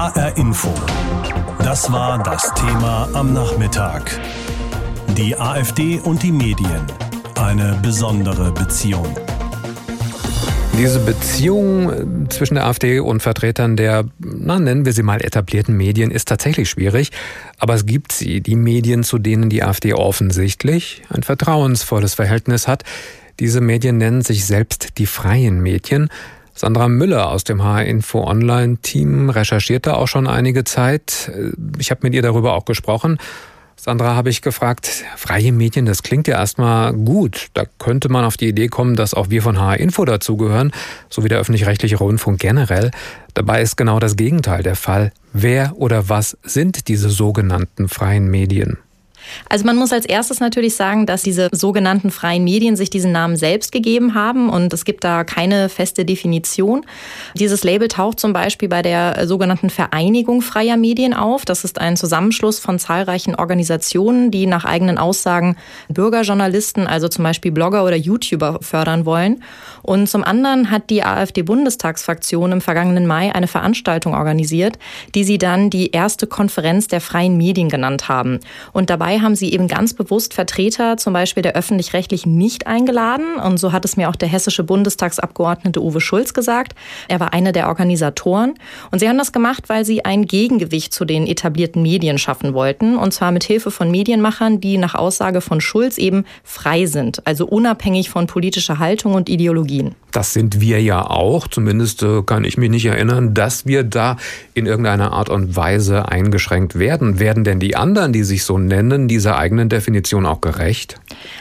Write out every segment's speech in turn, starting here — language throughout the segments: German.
HR Info. Das war das Thema am Nachmittag. Die AfD und die Medien. Eine besondere Beziehung. Diese Beziehung äh, zwischen der AfD und Vertretern der, na, nennen wir sie mal etablierten Medien, ist tatsächlich schwierig. Aber es gibt sie, die Medien, zu denen die AfD offensichtlich ein vertrauensvolles Verhältnis hat. Diese Medien nennen sich selbst die freien Medien. Sandra Müller aus dem H-Info Online-Team recherchierte auch schon einige Zeit. Ich habe mit ihr darüber auch gesprochen. Sandra, habe ich gefragt, freie Medien, das klingt ja erstmal gut. Da könnte man auf die Idee kommen, dass auch wir von H-Info dazugehören, so wie der öffentlich-rechtliche Rundfunk generell. Dabei ist genau das Gegenteil der Fall. Wer oder was sind diese sogenannten freien Medien? Also man muss als erstes natürlich sagen, dass diese sogenannten freien Medien sich diesen Namen selbst gegeben haben und es gibt da keine feste Definition. Dieses Label taucht zum Beispiel bei der sogenannten Vereinigung freier Medien auf. Das ist ein Zusammenschluss von zahlreichen Organisationen, die nach eigenen Aussagen Bürgerjournalisten, also zum Beispiel Blogger oder YouTuber fördern wollen. Und zum anderen hat die AfD-Bundestagsfraktion im vergangenen Mai eine Veranstaltung organisiert, die sie dann die erste Konferenz der freien Medien genannt haben. Und dabei haben sie eben ganz bewusst Vertreter zum Beispiel der öffentlich-rechtlichen nicht eingeladen. Und so hat es mir auch der hessische Bundestagsabgeordnete Uwe Schulz gesagt. Er war einer der Organisatoren. Und sie haben das gemacht, weil sie ein Gegengewicht zu den etablierten Medien schaffen wollten. Und zwar mit Hilfe von Medienmachern, die nach Aussage von Schulz eben frei sind, also unabhängig von politischer Haltung und Ideologien. Das sind wir ja auch. Zumindest äh, kann ich mich nicht erinnern, dass wir da in irgendeiner Art und Weise eingeschränkt werden. Werden denn die anderen, die sich so nennen, dieser eigenen Definition auch gerecht?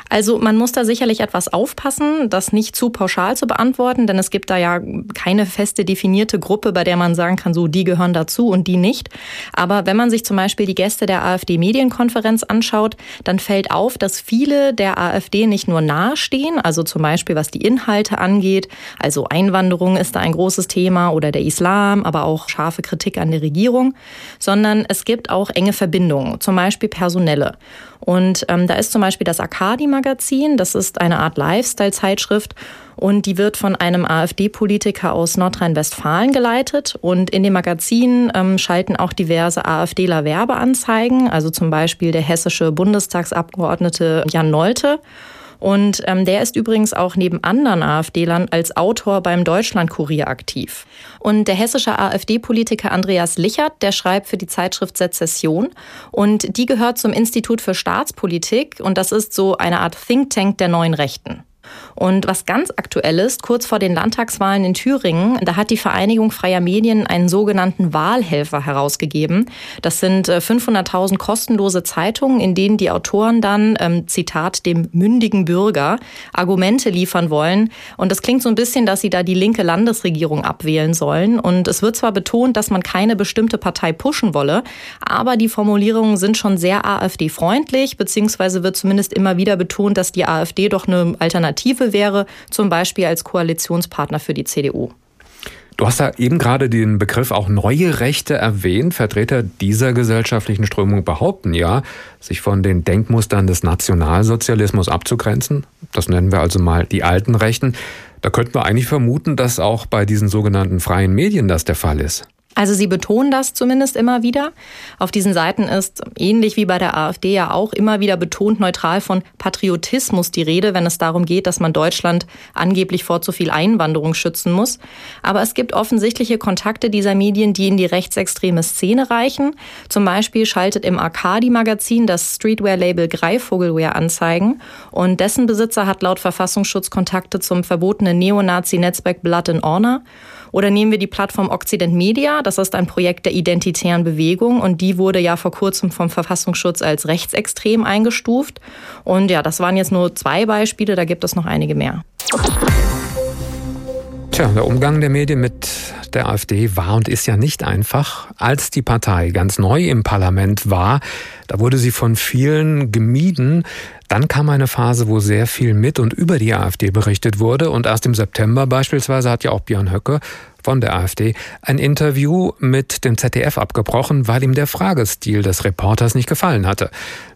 Also man muss da sicherlich etwas aufpassen, das nicht zu pauschal zu beantworten, denn es gibt da ja keine feste definierte Gruppe, bei der man sagen kann, so die gehören dazu und die nicht. Aber wenn man sich zum Beispiel die Gäste der AfD-Medienkonferenz anschaut, dann fällt auf, dass viele der AfD nicht nur nahestehen, also zum Beispiel was die Inhalte angeht, also Einwanderung ist da ein großes Thema oder der Islam, aber auch scharfe Kritik an der Regierung, sondern es gibt auch enge Verbindungen, zum Beispiel personelle. Und ähm, da ist zum Beispiel das Akadi-Magazin, das ist eine Art Lifestyle-Zeitschrift und die wird von einem AfD-Politiker aus Nordrhein-Westfalen geleitet. Und in dem Magazin ähm, schalten auch diverse AfDler Werbeanzeigen, also zum Beispiel der hessische Bundestagsabgeordnete Jan Nolte. Und ähm, der ist übrigens auch neben anderen AfD-Lern als Autor beim Deutschlandkurier aktiv. Und der hessische AfD-Politiker Andreas Lichert, der schreibt für die Zeitschrift Sezession. Und die gehört zum Institut für Staatspolitik. Und das ist so eine Art Think Tank der neuen Rechten. Und was ganz aktuell ist, kurz vor den Landtagswahlen in Thüringen, da hat die Vereinigung freier Medien einen sogenannten Wahlhelfer herausgegeben. Das sind 500.000 äh, kostenlose Zeitungen, in denen die Autoren dann, ähm, Zitat, dem mündigen Bürger Argumente liefern wollen. Und das klingt so ein bisschen, dass sie da die linke Landesregierung abwählen sollen. Und es wird zwar betont, dass man keine bestimmte Partei pushen wolle, aber die Formulierungen sind schon sehr AfD-freundlich, beziehungsweise wird zumindest immer wieder betont, dass die AfD doch eine Alternative Alternative wäre, zum Beispiel als Koalitionspartner für die CDU. Du hast da eben gerade den Begriff auch neue Rechte erwähnt. Vertreter dieser gesellschaftlichen Strömung behaupten ja, sich von den Denkmustern des Nationalsozialismus abzugrenzen. Das nennen wir also mal die alten Rechten. Da könnten wir eigentlich vermuten, dass auch bei diesen sogenannten freien Medien das der Fall ist. Also sie betonen das zumindest immer wieder. Auf diesen Seiten ist ähnlich wie bei der AfD ja auch immer wieder betont neutral von Patriotismus die Rede, wenn es darum geht, dass man Deutschland angeblich vor zu viel Einwanderung schützen muss. Aber es gibt offensichtliche Kontakte dieser Medien, die in die rechtsextreme Szene reichen. Zum Beispiel schaltet im Arcadi-Magazin das Streetwear-Label Greifvogelwear Anzeigen und dessen Besitzer hat laut Verfassungsschutz Kontakte zum verbotenen Neonazi-Netzwerk Blood and Honor. Oder nehmen wir die Plattform Occident Media. Das ist ein Projekt der identitären Bewegung und die wurde ja vor kurzem vom Verfassungsschutz als rechtsextrem eingestuft. Und ja, das waren jetzt nur zwei Beispiele, da gibt es noch einige mehr. Tja, der Umgang der Medien mit der AfD war und ist ja nicht einfach. Als die Partei ganz neu im Parlament war, da wurde sie von vielen gemieden. Dann kam eine Phase, wo sehr viel mit und über die AfD berichtet wurde. Und erst im September beispielsweise hat ja auch Björn Höcke von der AfD ein Interview mit dem ZDF abgebrochen, weil ihm der Fragestil des Reporters nicht gefallen hatte.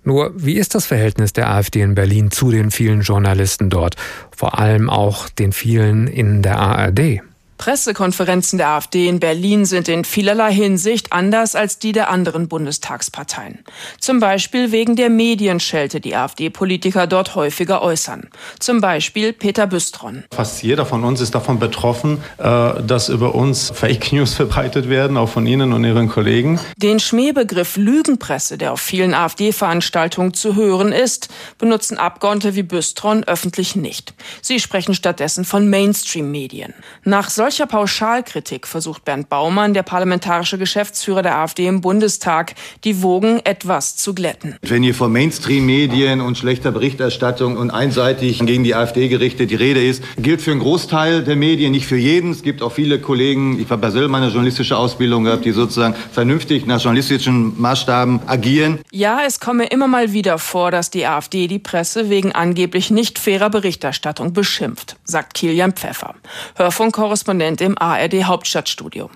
Nur, wie ist das Verhältnis der AfD in Berlin zu den vielen Journalisten dort? Vor allem auch den vielen in der ARD? Pressekonferenzen der AfD in Berlin sind in vielerlei Hinsicht anders als die der anderen Bundestagsparteien. Zum Beispiel wegen der Medienschelte, die AfD-Politiker dort häufiger äußern. Zum Beispiel Peter Büstron. Fast jeder von uns ist davon betroffen, äh, dass über uns Fake News verbreitet werden, auch von Ihnen und Ihren Kollegen. Den Schmähbegriff Lügenpresse, der auf vielen AfD-Veranstaltungen zu hören ist, benutzen Abgeordnete wie Büstron öffentlich nicht. Sie sprechen stattdessen von Mainstream-Medien. Nach solcher Pauschalkritik versucht Bernd Baumann, der parlamentarische Geschäftsführer der AfD im Bundestag, die Wogen etwas zu glätten. Wenn hier von Mainstream-Medien und schlechter Berichterstattung und einseitig gegen die AfD gerichtet die Rede ist, gilt für einen Großteil der Medien, nicht für jeden. Es gibt auch viele Kollegen, ich habe selber meine journalistische Ausbildung gehabt, die sozusagen vernünftig nach journalistischen Maßstaben agieren. Ja, es komme immer mal wieder vor, dass die AfD die Presse wegen angeblich nicht fairer Berichterstattung beschimpft, sagt Kilian Pfeffer. Hörfunk Korrespondent im ARD Hauptstadtstudio.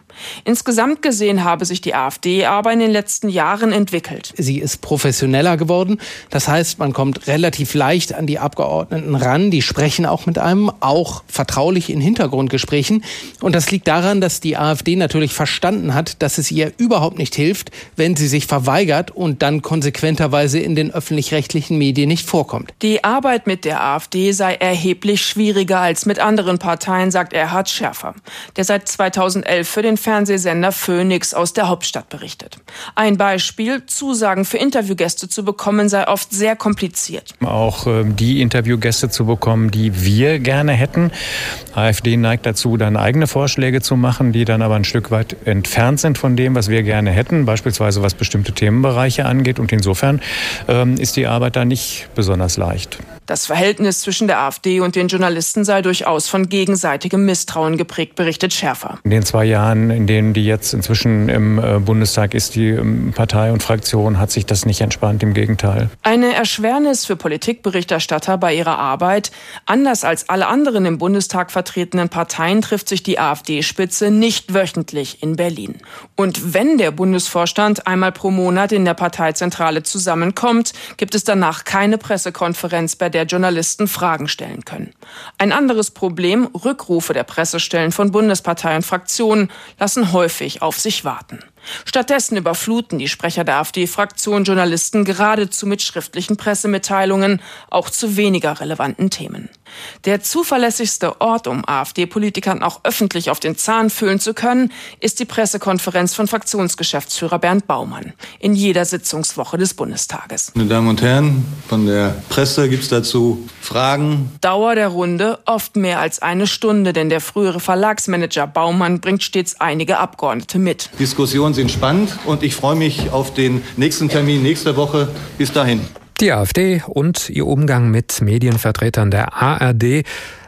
Insgesamt gesehen habe sich die AfD aber in den letzten Jahren entwickelt. Sie ist professioneller geworden. Das heißt, man kommt relativ leicht an die Abgeordneten ran. Die sprechen auch mit einem, auch vertraulich in Hintergrundgesprächen. Und das liegt daran, dass die AfD natürlich verstanden hat, dass es ihr überhaupt nicht hilft, wenn sie sich verweigert und dann konsequenterweise in den öffentlich-rechtlichen Medien nicht vorkommt. Die Arbeit mit der AfD sei erheblich schwieriger als mit anderen Parteien, sagt Erhard Schärfer, der seit 2011 für den Fernsehsender Phoenix aus der Hauptstadt berichtet. Ein Beispiel, Zusagen für Interviewgäste zu bekommen, sei oft sehr kompliziert. Auch äh, die Interviewgäste zu bekommen, die wir gerne hätten. AfD neigt dazu, dann eigene Vorschläge zu machen, die dann aber ein Stück weit entfernt sind von dem, was wir gerne hätten, beispielsweise was bestimmte Themenbereiche angeht. Und insofern ähm, ist die Arbeit da nicht besonders leicht. Das Verhältnis zwischen der AfD und den Journalisten sei durchaus von gegenseitigem Misstrauen geprägt, berichtet Schärfer. In den zwei Jahren, in denen die jetzt inzwischen im äh, Bundestag ist, die ähm, Partei und Fraktion, hat sich das nicht entspannt, im Gegenteil. Eine Erschwernis für Politikberichterstatter bei ihrer Arbeit. Anders als alle anderen im Bundestag vertretenen Parteien trifft sich die AfD-Spitze nicht wöchentlich in Berlin. Und wenn der Bundesvorstand einmal pro Monat in der Parteizentrale zusammenkommt, gibt es danach keine Pressekonferenz, bei der Journalisten Fragen stellen können. Ein anderes Problem, Rückrufe der Pressestellen von Bundesparteien und Fraktionen lassen häufig auf sich warten. Stattdessen überfluten die Sprecher der AfD-Fraktion Journalisten geradezu mit schriftlichen Pressemitteilungen, auch zu weniger relevanten Themen. Der zuverlässigste Ort, um AfD-Politikern auch öffentlich auf den Zahn fühlen zu können, ist die Pressekonferenz von Fraktionsgeschäftsführer Bernd Baumann in jeder Sitzungswoche des Bundestages. Meine Damen und Herren, von der Presse gibt es dazu Fragen. Dauer der Runde oft mehr als eine Stunde, denn der frühere Verlagsmanager Baumann bringt stets einige Abgeordnete mit. Diskussionen sind spannend und ich freue mich auf den nächsten Termin nächste Woche. Bis dahin. Die AfD und ihr Umgang mit Medienvertretern der ARD.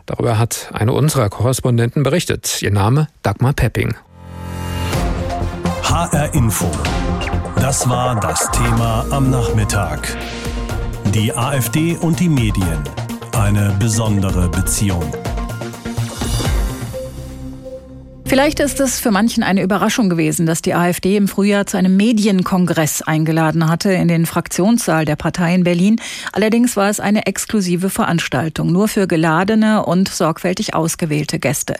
Darüber hat eine unserer Korrespondenten berichtet. Ihr Name Dagmar Pepping. HR Info. Das war das Thema am Nachmittag. Die AfD und die Medien. Eine besondere Beziehung. Vielleicht ist es für manchen eine Überraschung gewesen, dass die AfD im Frühjahr zu einem Medienkongress eingeladen hatte in den Fraktionssaal der Partei in Berlin. Allerdings war es eine exklusive Veranstaltung, nur für geladene und sorgfältig ausgewählte Gäste.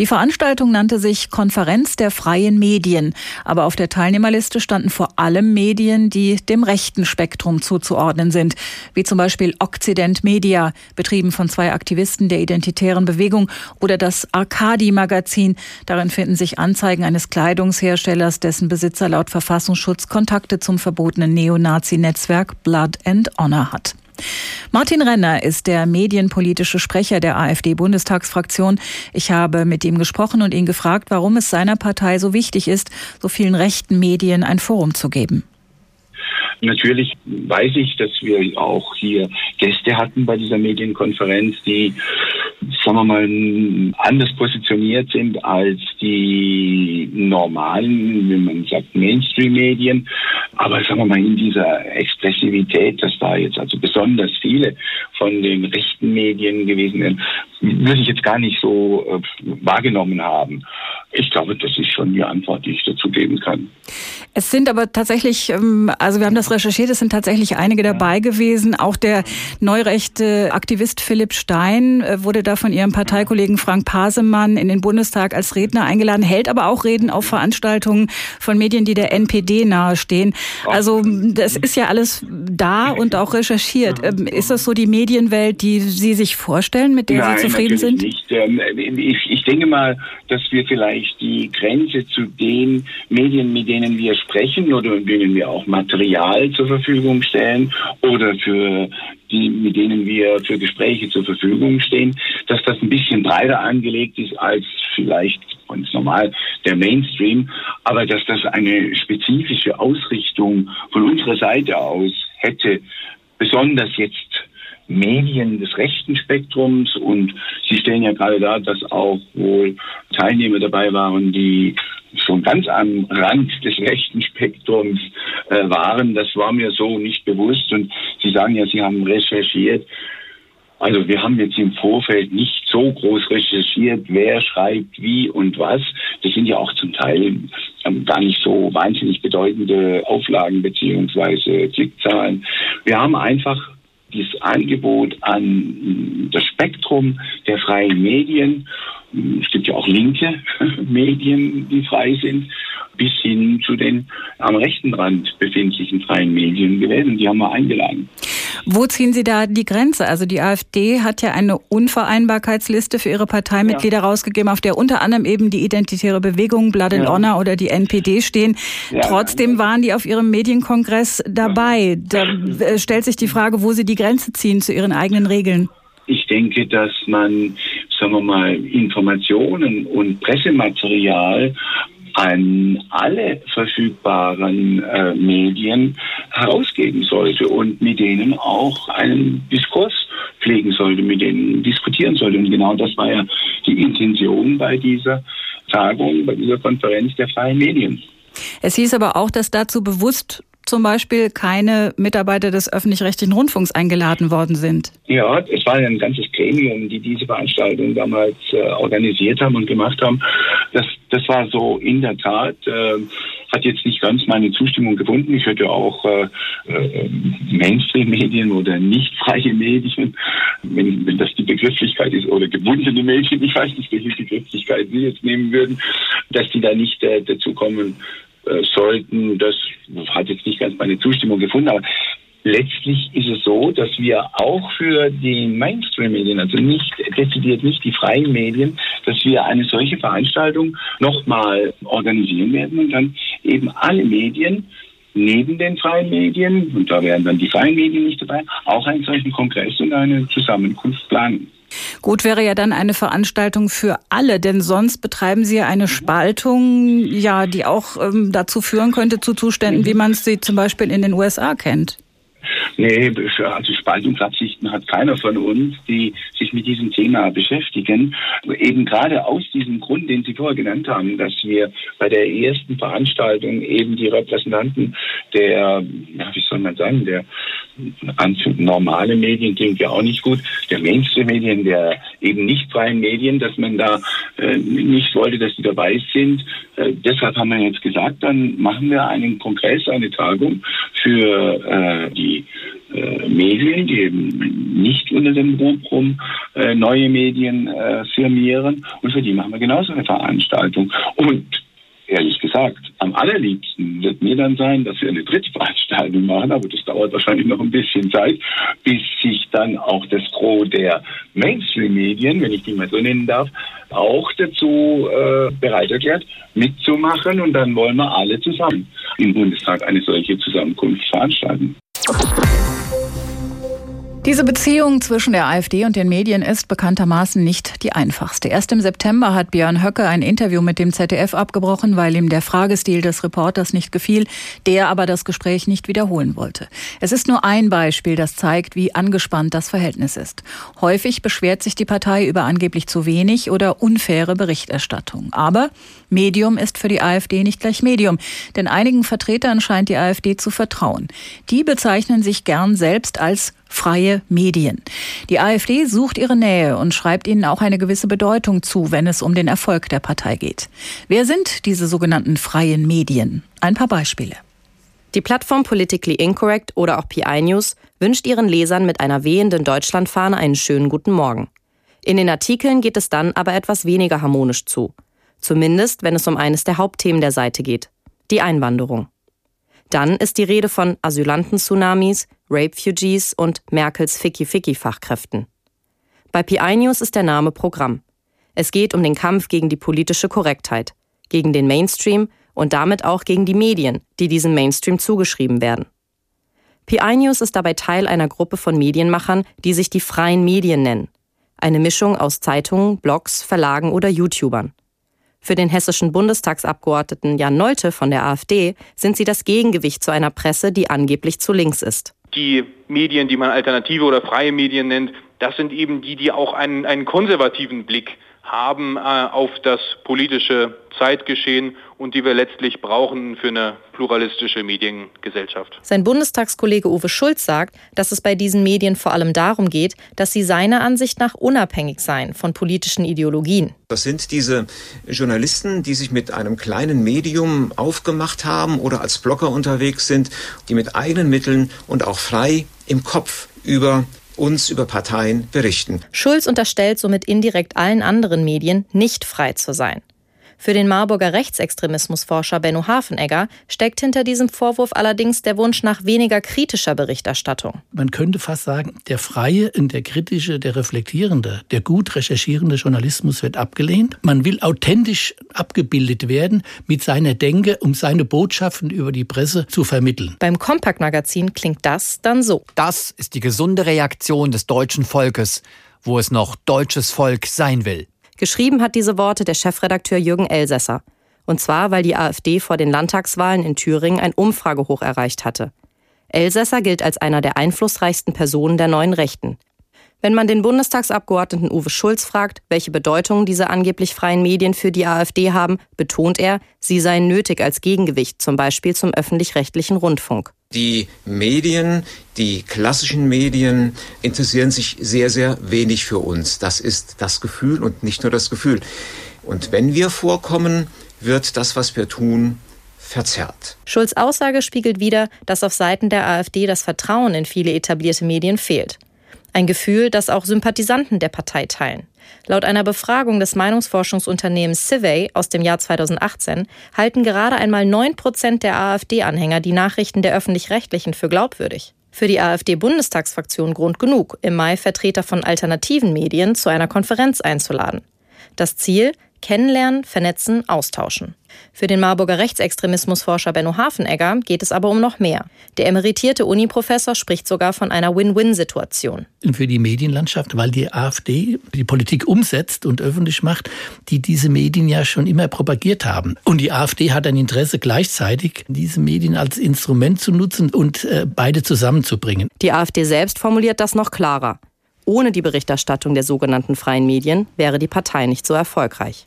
Die Veranstaltung nannte sich Konferenz der freien Medien, aber auf der Teilnehmerliste standen vor allem Medien, die dem rechten Spektrum zuzuordnen sind, wie zum Beispiel Occident Media, betrieben von zwei Aktivisten der identitären Bewegung, oder das Arcadi-Magazin, Darin finden sich Anzeigen eines Kleidungsherstellers, dessen Besitzer laut Verfassungsschutz Kontakte zum verbotenen Neonazi-Netzwerk Blood and Honor hat. Martin Renner ist der medienpolitische Sprecher der AfD-Bundestagsfraktion. Ich habe mit ihm gesprochen und ihn gefragt, warum es seiner Partei so wichtig ist, so vielen rechten Medien ein Forum zu geben. Natürlich weiß ich, dass wir auch hier Gäste hatten bei dieser Medienkonferenz, die sagen wir mal, anders positioniert sind als die normalen, wie man sagt, Mainstream-Medien. Aber sagen wir mal, in dieser Expressivität, dass da jetzt also besonders viele von den rechten Medien gewesen sind, würde ich jetzt gar nicht so äh, wahrgenommen haben. Ich glaube, das ist schon die Antwort, die ich dazu geben kann. Es sind aber tatsächlich, ähm, also wir haben das recherchiert, es sind tatsächlich einige dabei gewesen. Auch der neurechte Aktivist Philipp Stein äh, wurde da von ihrem Parteikollegen Frank Pasemann in den Bundestag als Redner eingeladen, hält aber auch Reden auf Veranstaltungen von Medien, die der NPD nahestehen. Also das ist ja alles da und auch recherchiert. Ähm, ist das so die Medienwelt, die Sie sich vorstellen, mit der Nein, Sie zufrieden sind? Nicht. Ähm, ich, ich denke mal, dass wir vielleicht die Grenze zu den Medien, mit denen wir sprechen oder mit denen wir auch Material zur Verfügung stellen oder für die, mit denen wir für Gespräche zur Verfügung stehen, dass das ein bisschen breiter angelegt ist als vielleicht ganz normal der Mainstream, aber dass das eine spezifische Ausrichtung von unserer Seite aus hätte, besonders jetzt Medien des rechten Spektrums und Sie stellen ja gerade dar, dass auch wohl Teilnehmer dabei waren, die schon ganz am Rand des rechten Spektrums äh, waren. Das war mir so nicht bewusst. Und Sie sagen ja, Sie haben recherchiert. Also wir haben jetzt im Vorfeld nicht so groß recherchiert, wer schreibt wie und was. Das sind ja auch zum Teil ähm, gar nicht so wahnsinnig bedeutende Auflagen beziehungsweise Klickzahlen. Wir haben einfach dieses Angebot an das Spektrum der freien Medien. Es gibt ja auch linke Medien, die frei sind, bis hin zu den am rechten Rand befindlichen freien Medien und die haben wir eingeladen. Wo ziehen Sie da die Grenze? Also die AfD hat ja eine Unvereinbarkeitsliste für ihre Parteimitglieder ja. rausgegeben, auf der unter anderem eben die Identitäre Bewegung, Blood and ja. Honor oder die NPD stehen. Ja. Trotzdem waren die auf ihrem Medienkongress dabei. Da äh, stellt sich die Frage, wo sie die Grenze ziehen zu ihren eigenen Regeln. Ich denke, dass man, sagen wir mal, Informationen und Pressematerial an alle verfügbaren äh, Medien herausgeben sollte und mit denen auch einen Diskurs pflegen sollte, mit denen diskutieren sollte. Und genau das war ja die Intention bei dieser Tagung, bei dieser Konferenz der freien Medien. Es hieß aber auch, dass dazu bewusst zum Beispiel keine Mitarbeiter des öffentlich-rechtlichen Rundfunks eingeladen worden sind. Ja, es war ein ganzes Gremium, die diese Veranstaltung damals äh, organisiert haben und gemacht haben. Das, das war so in der Tat. Äh, hat jetzt nicht ganz meine Zustimmung gefunden. Ich hätte auch äh, äh, Mainstream-Medien oder nicht freie Medien, wenn, wenn das die Begrifflichkeit ist, oder gebundene Medien, ich weiß nicht, welche Begrifflichkeit Sie jetzt nehmen würden, dass die da nicht äh, dazu kommen sollten. Das hat jetzt nicht ganz meine Zustimmung gefunden, aber letztlich ist es so, dass wir auch für die Mainstream-Medien, also nicht dezidiert nicht die freien Medien, dass wir eine solche Veranstaltung nochmal organisieren werden und dann eben alle Medien neben den freien Medien, und da wären dann die freien Medien nicht dabei, auch einen solchen Kongress und eine Zusammenkunft planen. Gut wäre ja dann eine Veranstaltung für alle, denn sonst betreiben Sie ja eine Spaltung, ja, die auch ähm, dazu führen könnte zu Zuständen, wie man sie zum Beispiel in den USA kennt. Nee, also Spaltungsabsichten hat keiner von uns, die sich mit diesem Thema beschäftigen. Eben gerade aus diesem Grund, den Sie vorher genannt haben, dass wir bei der ersten Veranstaltung eben die Repräsentanten der, ja, wie soll man sagen, der normale Medien klingt ja auch nicht gut, der Mainstream-Medien, der eben nicht freien Medien, dass man da äh, nicht wollte, dass die dabei sind. Äh, deshalb haben wir jetzt gesagt, dann machen wir einen Kongress, eine Tagung für äh, die äh, Medien, die eben nicht unter dem Rubrum äh, neue Medien äh, firmieren. Und für die machen wir genauso eine Veranstaltung. Und ehrlich gesagt, am allerliebsten wird mir dann sein, dass wir eine dritte Veranstaltung machen, aber das dauert wahrscheinlich noch ein bisschen Zeit, bis sich dann auch das Gros der Mainstream-Medien, wenn ich die mal so nennen darf, auch dazu äh, bereit erklärt, mitzumachen und dann wollen wir alle zusammen im Bundestag eine solche Zusammenkunft veranstalten. Diese Beziehung zwischen der AfD und den Medien ist bekanntermaßen nicht die einfachste. Erst im September hat Björn Höcke ein Interview mit dem ZDF abgebrochen, weil ihm der Fragestil des Reporters nicht gefiel, der aber das Gespräch nicht wiederholen wollte. Es ist nur ein Beispiel, das zeigt, wie angespannt das Verhältnis ist. Häufig beschwert sich die Partei über angeblich zu wenig oder unfaire Berichterstattung. Aber Medium ist für die AfD nicht gleich Medium, denn einigen Vertretern scheint die AfD zu vertrauen. Die bezeichnen sich gern selbst als freie Medien. Die AfD sucht ihre Nähe und schreibt ihnen auch eine gewisse Bedeutung zu, wenn es um den Erfolg der Partei geht. Wer sind diese sogenannten freien Medien? Ein paar Beispiele. Die Plattform Politically Incorrect oder auch PI News wünscht ihren Lesern mit einer wehenden Deutschlandfahne einen schönen guten Morgen. In den Artikeln geht es dann aber etwas weniger harmonisch zu. Zumindest, wenn es um eines der Hauptthemen der Seite geht. Die Einwanderung. Dann ist die Rede von Asylanten-Tsunamis, Rape-Fugees und Merkels Ficky-Ficky-Fachkräften. Bei PI News ist der Name Programm. Es geht um den Kampf gegen die politische Korrektheit, gegen den Mainstream und damit auch gegen die Medien, die diesem Mainstream zugeschrieben werden. PI News ist dabei Teil einer Gruppe von Medienmachern, die sich die freien Medien nennen. Eine Mischung aus Zeitungen, Blogs, Verlagen oder YouTubern. Für den hessischen Bundestagsabgeordneten Jan Nolte von der AfD sind sie das Gegengewicht zu einer Presse, die angeblich zu links ist. Die Medien, die man alternative oder freie Medien nennt, das sind eben die, die auch einen, einen konservativen Blick haben äh, auf das politische Zeitgeschehen und die wir letztlich brauchen für eine pluralistische Mediengesellschaft. Sein Bundestagskollege Uwe Schulz sagt, dass es bei diesen Medien vor allem darum geht, dass sie seiner Ansicht nach unabhängig seien von politischen Ideologien. Das sind diese Journalisten, die sich mit einem kleinen Medium aufgemacht haben oder als Blogger unterwegs sind, die mit eigenen Mitteln und auch frei im Kopf über uns über Parteien berichten. Schulz unterstellt somit indirekt allen anderen Medien, nicht frei zu sein. Für den Marburger Rechtsextremismusforscher Benno Hafenegger steckt hinter diesem Vorwurf allerdings der Wunsch nach weniger kritischer Berichterstattung. Man könnte fast sagen, der freie, der kritische, der reflektierende, der gut recherchierende Journalismus wird abgelehnt. Man will authentisch abgebildet werden mit seiner Denke, um seine Botschaften über die Presse zu vermitteln. Beim Kompakt-Magazin klingt das dann so. Das ist die gesunde Reaktion des deutschen Volkes, wo es noch deutsches Volk sein will. Geschrieben hat diese Worte der Chefredakteur Jürgen Elsässer. Und zwar, weil die AfD vor den Landtagswahlen in Thüringen ein Umfragehoch erreicht hatte. Elsässer gilt als einer der einflussreichsten Personen der neuen Rechten. Wenn man den Bundestagsabgeordneten Uwe Schulz fragt, welche Bedeutung diese angeblich freien Medien für die AfD haben, betont er, sie seien nötig als Gegengewicht, zum Beispiel zum öffentlich-rechtlichen Rundfunk. Die Medien, die klassischen Medien interessieren sich sehr, sehr wenig für uns. Das ist das Gefühl und nicht nur das Gefühl. Und wenn wir vorkommen, wird das, was wir tun, verzerrt. Schulz Aussage spiegelt wider, dass auf Seiten der AfD das Vertrauen in viele etablierte Medien fehlt. Ein Gefühl, das auch Sympathisanten der Partei teilen. Laut einer Befragung des Meinungsforschungsunternehmens Civey aus dem Jahr 2018 halten gerade einmal 9 Prozent der AfD-Anhänger die Nachrichten der öffentlich-rechtlichen für glaubwürdig. Für die AfD-Bundestagsfraktion Grund genug, im Mai Vertreter von alternativen Medien zu einer Konferenz einzuladen. Das Ziel, Kennenlernen, vernetzen, austauschen. Für den Marburger Rechtsextremismusforscher Benno Hafenegger geht es aber um noch mehr. Der emeritierte Uniprofessor spricht sogar von einer Win-Win-Situation. Für die Medienlandschaft, weil die AfD die Politik umsetzt und öffentlich macht, die diese Medien ja schon immer propagiert haben. Und die AfD hat ein Interesse gleichzeitig, diese Medien als Instrument zu nutzen und äh, beide zusammenzubringen. Die AfD selbst formuliert das noch klarer. Ohne die Berichterstattung der sogenannten freien Medien wäre die Partei nicht so erfolgreich.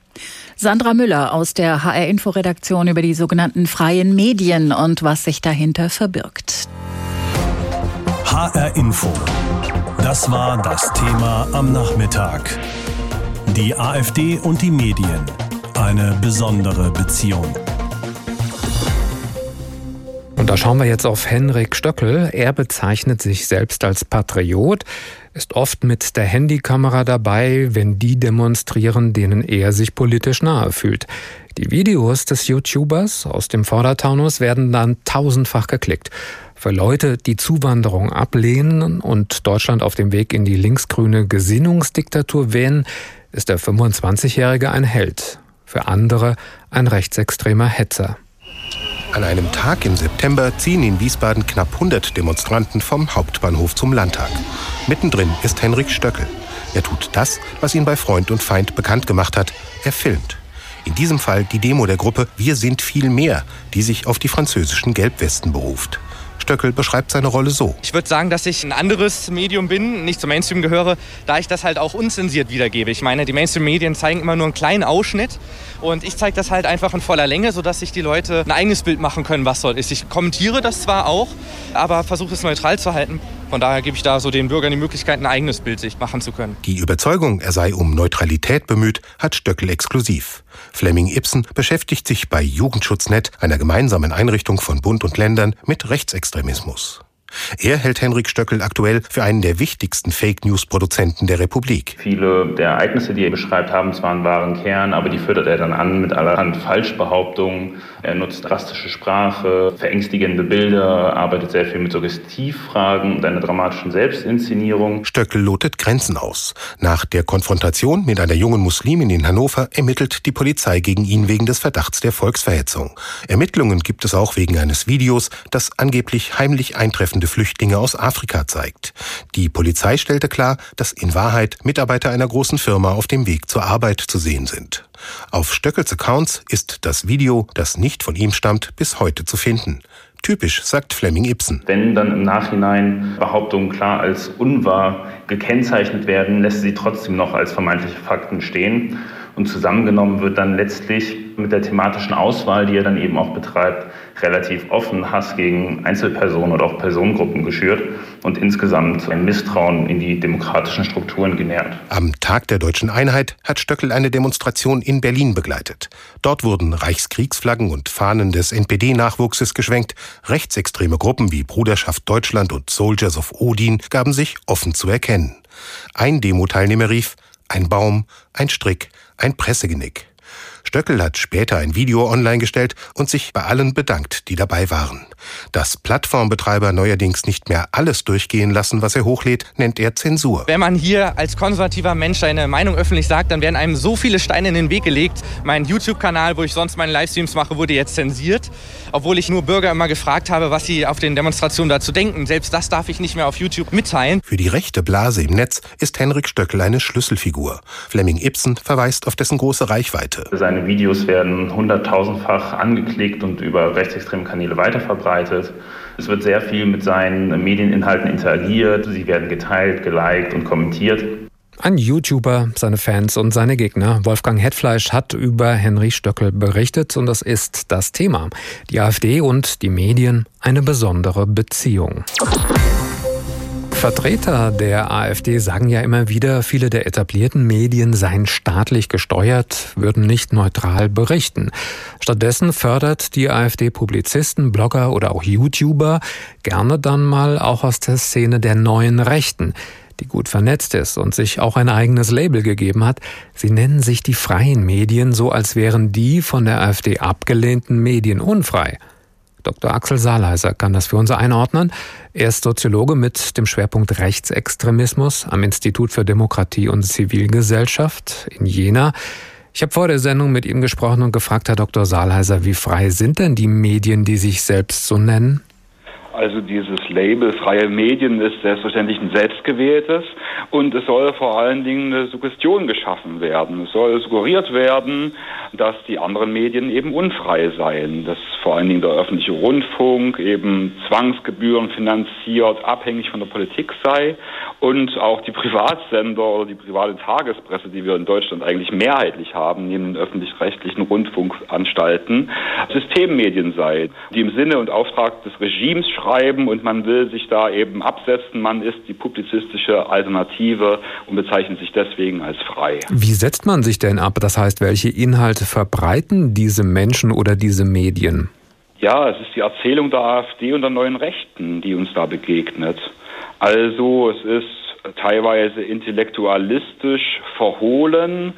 Sandra Müller aus der HR Info-Redaktion über die sogenannten freien Medien und was sich dahinter verbirgt. HR Info. Das war das Thema am Nachmittag. Die AfD und die Medien. Eine besondere Beziehung. Und da schauen wir jetzt auf Henrik Stöckel. Er bezeichnet sich selbst als Patriot, ist oft mit der Handykamera dabei, wenn die demonstrieren, denen er sich politisch nahe fühlt. Die Videos des YouTubers aus dem Vordertaunus werden dann tausendfach geklickt. Für Leute, die Zuwanderung ablehnen und Deutschland auf dem Weg in die linksgrüne Gesinnungsdiktatur wähnen, ist der 25-Jährige ein Held. Für andere ein rechtsextremer Hetzer. An einem Tag im September ziehen in Wiesbaden knapp 100 Demonstranten vom Hauptbahnhof zum Landtag. Mittendrin ist Henrik Stöckel. Er tut das, was ihn bei Freund und Feind bekannt gemacht hat. Er filmt. In diesem Fall die Demo der Gruppe Wir sind viel mehr, die sich auf die französischen Gelbwesten beruft. Stöckel beschreibt seine Rolle so. Ich würde sagen, dass ich ein anderes Medium bin, nicht zum Mainstream gehöre, da ich das halt auch unzensiert wiedergebe. Ich meine, die Mainstream-Medien zeigen immer nur einen kleinen Ausschnitt und ich zeige das halt einfach in voller Länge, sodass sich die Leute ein eigenes Bild machen können, was soll ist. Ich kommentiere das zwar auch, aber versuche es neutral zu halten. Von daher gebe ich da so den Bürgern die Möglichkeit, ein eigenes Bild sich machen zu können. Die Überzeugung, er sei um Neutralität bemüht, hat Stöckel exklusiv. Fleming Ibsen beschäftigt sich bei Jugendschutznet, einer gemeinsamen Einrichtung von Bund und Ländern, mit Rechtsextremismus. Er hält Henrik Stöckel aktuell für einen der wichtigsten Fake-News-Produzenten der Republik. Viele der Ereignisse, die er beschreibt, haben zwar einen wahren Kern, aber die füttert er dann an mit allerhand Falschbehauptungen. Er nutzt drastische Sprache, verängstigende Bilder, arbeitet sehr viel mit Suggestivfragen und einer dramatischen Selbstinszenierung. Stöckel lotet Grenzen aus. Nach der Konfrontation mit einer jungen Muslimin in Hannover ermittelt die Polizei gegen ihn wegen des Verdachts der Volksverhetzung. Ermittlungen gibt es auch wegen eines Videos, das angeblich heimlich eintreffende tausende Flüchtlinge aus Afrika zeigt. Die Polizei stellte klar, dass in Wahrheit Mitarbeiter einer großen Firma auf dem Weg zur Arbeit zu sehen sind. Auf Stöckels Accounts ist das Video, das nicht von ihm stammt, bis heute zu finden. Typisch, sagt Fleming Ibsen. Wenn dann im Nachhinein Behauptungen klar als unwahr gekennzeichnet werden, lässt sie trotzdem noch als vermeintliche Fakten stehen. Und zusammengenommen wird dann letztlich mit der thematischen Auswahl, die er dann eben auch betreibt, relativ offen Hass gegen Einzelpersonen oder auch Personengruppen geschürt und insgesamt ein Misstrauen in die demokratischen Strukturen genährt. Am Tag der deutschen Einheit hat Stöckel eine Demonstration in Berlin begleitet. Dort wurden Reichskriegsflaggen und Fahnen des NPD-Nachwuchses geschwenkt. Rechtsextreme Gruppen wie Bruderschaft Deutschland und Soldiers of Odin gaben sich offen zu erkennen. Ein Demo-Teilnehmer rief, ein Baum, ein Strick, ein Pressegenick. Stöckel hat später ein Video online gestellt und sich bei allen bedankt, die dabei waren. Dass Plattformbetreiber neuerdings nicht mehr alles durchgehen lassen, was er hochlädt, nennt er Zensur. Wenn man hier als konservativer Mensch seine Meinung öffentlich sagt, dann werden einem so viele Steine in den Weg gelegt. Mein YouTube-Kanal, wo ich sonst meine Livestreams mache, wurde jetzt zensiert, obwohl ich nur Bürger immer gefragt habe, was sie auf den Demonstrationen dazu denken. Selbst das darf ich nicht mehr auf YouTube mitteilen. Für die rechte Blase im Netz ist Henrik Stöckel eine Schlüsselfigur. Fleming Ibsen verweist auf dessen große Reichweite. Seine Videos werden hunderttausendfach angeklickt und über rechtsextreme Kanäle weiterverbreitet. Es wird sehr viel mit seinen Medieninhalten interagiert. Sie werden geteilt, geliked und kommentiert. Ein YouTuber, seine Fans und seine Gegner, Wolfgang Hetfleisch, hat über Henry Stöckel berichtet und das ist das Thema. Die AfD und die Medien eine besondere Beziehung. Vertreter der AfD sagen ja immer wieder, viele der etablierten Medien seien staatlich gesteuert, würden nicht neutral berichten. Stattdessen fördert die AfD Publizisten, Blogger oder auch YouTuber gerne dann mal auch aus der Szene der neuen Rechten die gut vernetzt ist und sich auch ein eigenes Label gegeben hat. Sie nennen sich die freien Medien so, als wären die von der AfD abgelehnten Medien unfrei. Dr. Axel Saalheiser kann das für uns einordnen. Er ist Soziologe mit dem Schwerpunkt Rechtsextremismus am Institut für Demokratie und Zivilgesellschaft in Jena. Ich habe vor der Sendung mit ihm gesprochen und gefragt, Herr Dr. Saalheiser, wie frei sind denn die Medien, die sich selbst so nennen? Also dieses Label freie Medien ist selbstverständlich ein selbstgewähltes und es soll vor allen Dingen eine Suggestion geschaffen werden. Es soll suggeriert werden, dass die anderen Medien eben unfrei seien, dass vor allen Dingen der öffentliche Rundfunk eben Zwangsgebühren finanziert, abhängig von der Politik sei und auch die Privatsender oder die private Tagespresse, die wir in Deutschland eigentlich mehrheitlich haben, neben den öffentlich-rechtlichen Rundfunkanstalten, Systemmedien sei, die im Sinne und Auftrag des Regimes schreiben und man will sich da eben absetzen. Man ist die publizistische Alternative und bezeichnet sich deswegen als frei. Wie setzt man sich denn ab? Das heißt, welche Inhalte verbreiten diese Menschen oder diese Medien? Ja, es ist die Erzählung der AfD und der neuen Rechten, die uns da begegnet. Also es ist teilweise intellektualistisch verhohlen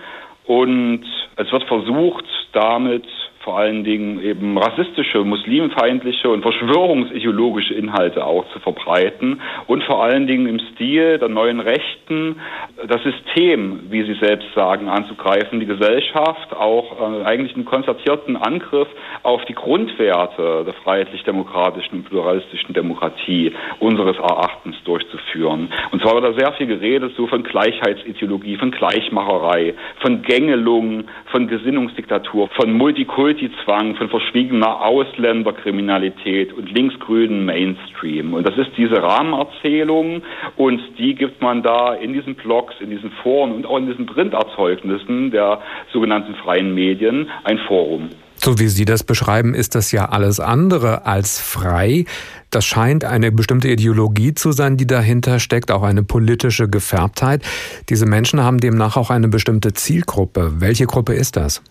und es wird versucht, damit vor allen Dingen eben rassistische, muslimfeindliche und verschwörungsideologische Inhalte auch zu verbreiten und vor allen Dingen im Stil der neuen Rechten das System, wie sie selbst sagen, anzugreifen, die Gesellschaft, auch äh, eigentlich einen konzertierten Angriff auf die Grundwerte der freiheitlich-demokratischen und pluralistischen Demokratie unseres Erachtens durchzuführen. Und zwar wird da sehr viel geredet so von Gleichheitsideologie, von Gleichmacherei, von Gängelung, von Gesinnungsdiktatur, von Multikulti Multizwang, von verschwiegener Ausländerkriminalität und linksgrünen Mainstream. Und das ist diese Rahmenerzählung und die gibt man da in diesen Blogs, in diesen Foren und auch in diesen Printerzeugnissen der sogenannten freien Medien ein Forum. So wie Sie das beschreiben, ist das ja alles andere als frei. Das scheint eine bestimmte Ideologie zu sein, die dahinter steckt, auch eine politische Gefärbtheit. Diese Menschen haben demnach auch eine bestimmte Zielgruppe. Welche Gruppe ist das?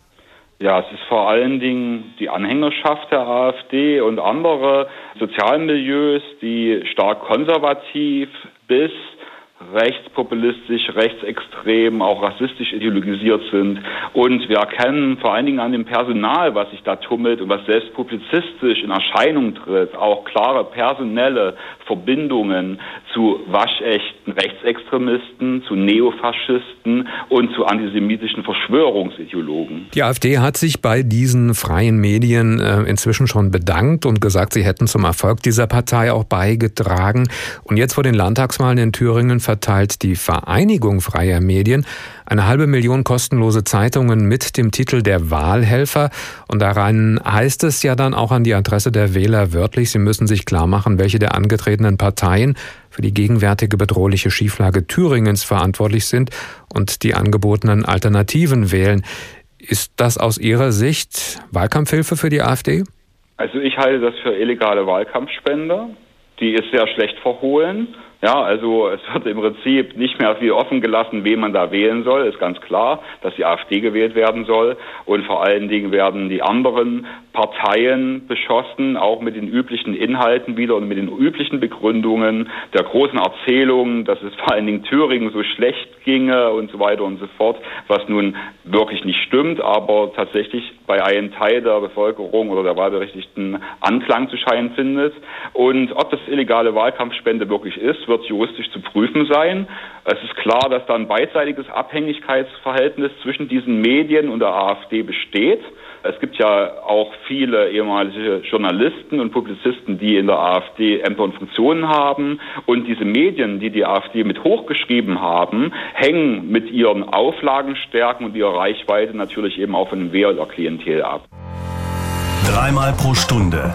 Ja, es ist vor allen Dingen die Anhängerschaft der AfD und andere Sozialmilieus, die stark konservativ bis rechtspopulistisch, rechtsextrem, auch rassistisch ideologisiert sind. Und wir erkennen vor allen Dingen an dem Personal, was sich da tummelt und was selbst publizistisch in Erscheinung tritt, auch klare personelle Verbindungen zu waschechten Rechtsextremisten, zu Neofaschisten und zu antisemitischen Verschwörungsideologen. Die AfD hat sich bei diesen freien Medien äh, inzwischen schon bedankt und gesagt, sie hätten zum Erfolg dieser Partei auch beigetragen. Und jetzt vor den Landtagswahlen in Thüringen verteilt die Vereinigung freier Medien eine halbe Million kostenlose Zeitungen mit dem Titel Der Wahlhelfer. Und daran heißt es ja dann auch an die Adresse der Wähler wörtlich, sie müssen sich klar machen, welche der angetretenen Parteien für die gegenwärtige bedrohliche Schieflage Thüringens verantwortlich sind und die angebotenen Alternativen wählen. Ist das aus Ihrer Sicht Wahlkampfhilfe für die AfD? Also ich halte das für illegale Wahlkampfspende. Die ist sehr schlecht verhohlen. Ja, also es wird im Prinzip nicht mehr viel offen gelassen, wen man da wählen soll. Ist ganz klar, dass die AfD gewählt werden soll. Und vor allen Dingen werden die anderen Parteien beschossen, auch mit den üblichen Inhalten wieder und mit den üblichen Begründungen der großen Erzählungen, dass es vor allen Dingen Thüringen so schlecht ginge und so weiter und so fort, was nun wirklich nicht stimmt, aber tatsächlich bei einem Teil der Bevölkerung oder der Wahlberechtigten Anklang zu scheinen findet. Und ob das illegale Wahlkampfspende wirklich ist, wird juristisch zu prüfen sein. Es ist klar, dass da ein beidseitiges Abhängigkeitsverhältnis zwischen diesen Medien und der AfD besteht. Es gibt ja auch viele ehemalige Journalisten und Publizisten, die in der AfD Ämter und Funktionen haben. Und diese Medien, die die AfD mit hochgeschrieben haben, hängen mit ihren Auflagenstärken und ihrer Reichweite natürlich eben auch von dem Wählerklientel ab. Dreimal pro Stunde